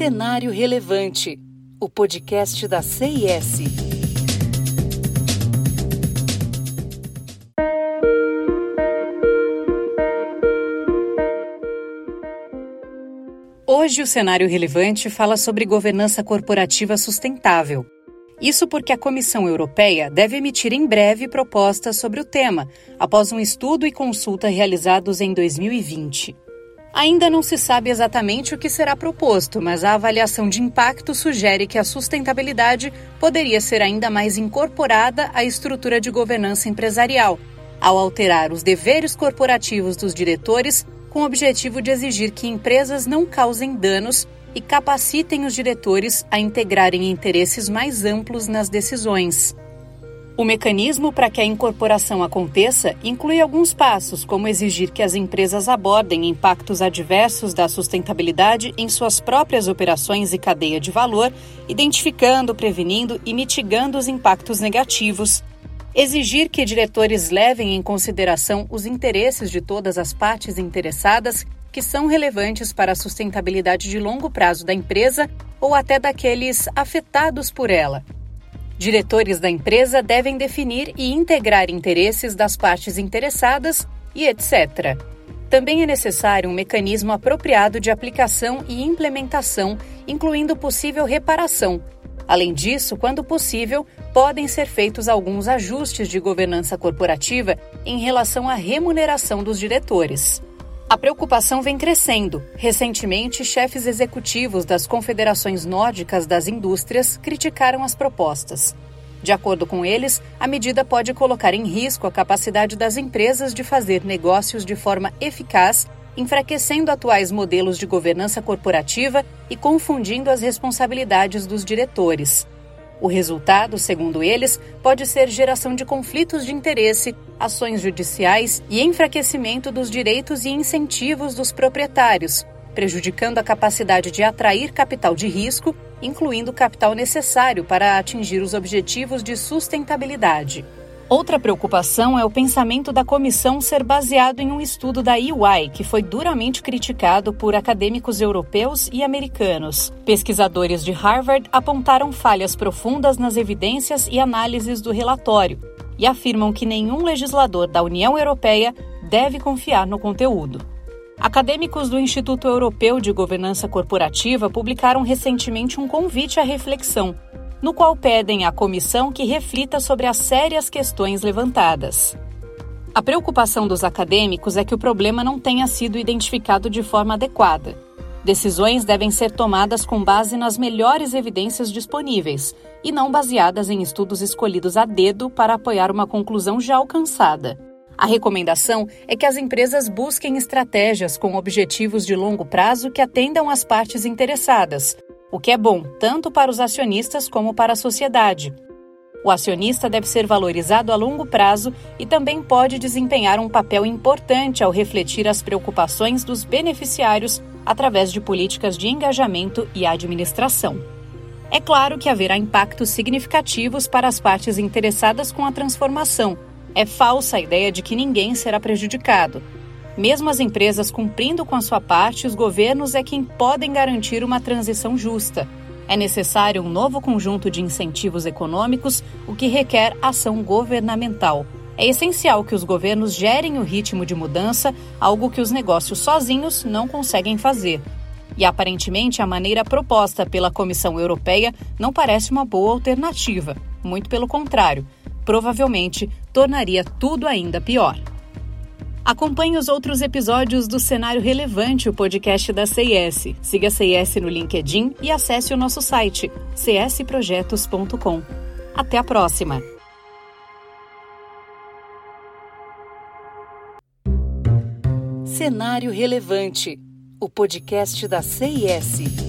Cenário Relevante, o podcast da CIS. Hoje, o Cenário Relevante fala sobre governança corporativa sustentável. Isso porque a Comissão Europeia deve emitir em breve propostas sobre o tema, após um estudo e consulta realizados em 2020. Ainda não se sabe exatamente o que será proposto, mas a avaliação de impacto sugere que a sustentabilidade poderia ser ainda mais incorporada à estrutura de governança empresarial, ao alterar os deveres corporativos dos diretores com o objetivo de exigir que empresas não causem danos e capacitem os diretores a integrarem interesses mais amplos nas decisões. O mecanismo para que a incorporação aconteça inclui alguns passos, como exigir que as empresas abordem impactos adversos da sustentabilidade em suas próprias operações e cadeia de valor, identificando, prevenindo e mitigando os impactos negativos. Exigir que diretores levem em consideração os interesses de todas as partes interessadas que são relevantes para a sustentabilidade de longo prazo da empresa ou até daqueles afetados por ela. Diretores da empresa devem definir e integrar interesses das partes interessadas e etc. Também é necessário um mecanismo apropriado de aplicação e implementação, incluindo possível reparação. Além disso, quando possível, podem ser feitos alguns ajustes de governança corporativa em relação à remuneração dos diretores. A preocupação vem crescendo. Recentemente, chefes executivos das confederações nórdicas das indústrias criticaram as propostas. De acordo com eles, a medida pode colocar em risco a capacidade das empresas de fazer negócios de forma eficaz, enfraquecendo atuais modelos de governança corporativa e confundindo as responsabilidades dos diretores. O resultado, segundo eles, pode ser geração de conflitos de interesse, ações judiciais e enfraquecimento dos direitos e incentivos dos proprietários, prejudicando a capacidade de atrair capital de risco, incluindo o capital necessário para atingir os objetivos de sustentabilidade. Outra preocupação é o pensamento da comissão ser baseado em um estudo da EY, que foi duramente criticado por acadêmicos europeus e americanos. Pesquisadores de Harvard apontaram falhas profundas nas evidências e análises do relatório e afirmam que nenhum legislador da União Europeia deve confiar no conteúdo. Acadêmicos do Instituto Europeu de Governança Corporativa publicaram recentemente um convite à reflexão no qual pedem à comissão que reflita sobre as sérias questões levantadas. A preocupação dos acadêmicos é que o problema não tenha sido identificado de forma adequada. Decisões devem ser tomadas com base nas melhores evidências disponíveis e não baseadas em estudos escolhidos a dedo para apoiar uma conclusão já alcançada. A recomendação é que as empresas busquem estratégias com objetivos de longo prazo que atendam às partes interessadas, o que é bom tanto para os acionistas como para a sociedade. O acionista deve ser valorizado a longo prazo e também pode desempenhar um papel importante ao refletir as preocupações dos beneficiários através de políticas de engajamento e administração. É claro que haverá impactos significativos para as partes interessadas com a transformação. É falsa a ideia de que ninguém será prejudicado. Mesmo as empresas cumprindo com a sua parte, os governos é quem podem garantir uma transição justa. É necessário um novo conjunto de incentivos econômicos, o que requer ação governamental. É essencial que os governos gerem o ritmo de mudança, algo que os negócios sozinhos não conseguem fazer. E aparentemente a maneira proposta pela Comissão Europeia não parece uma boa alternativa. Muito pelo contrário, provavelmente tornaria tudo ainda pior. Acompanhe os outros episódios do Cenário Relevante, o podcast da CIS. Siga a CIS no LinkedIn e acesse o nosso site csprojetos.com. Até a próxima! Cenário Relevante, o podcast da CIS.